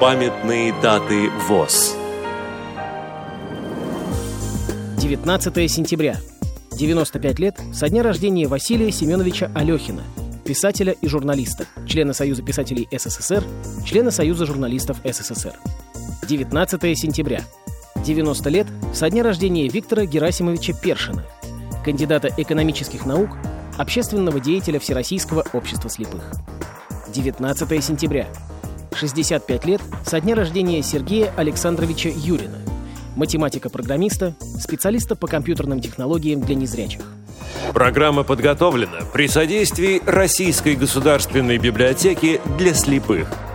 Памятные даты ВОЗ 19 сентября. 95 лет со дня рождения Василия Семеновича Алехина, писателя и журналиста, члена Союза писателей СССР, члена Союза журналистов СССР. 19 сентября. 90 лет со дня рождения Виктора Герасимовича Першина, кандидата экономических наук, общественного деятеля Всероссийского общества слепых. 19 сентября. 65 лет со дня рождения Сергея Александровича Юрина, математика-программиста, специалиста по компьютерным технологиям для незрячих. Программа подготовлена при содействии Российской государственной библиотеки для слепых –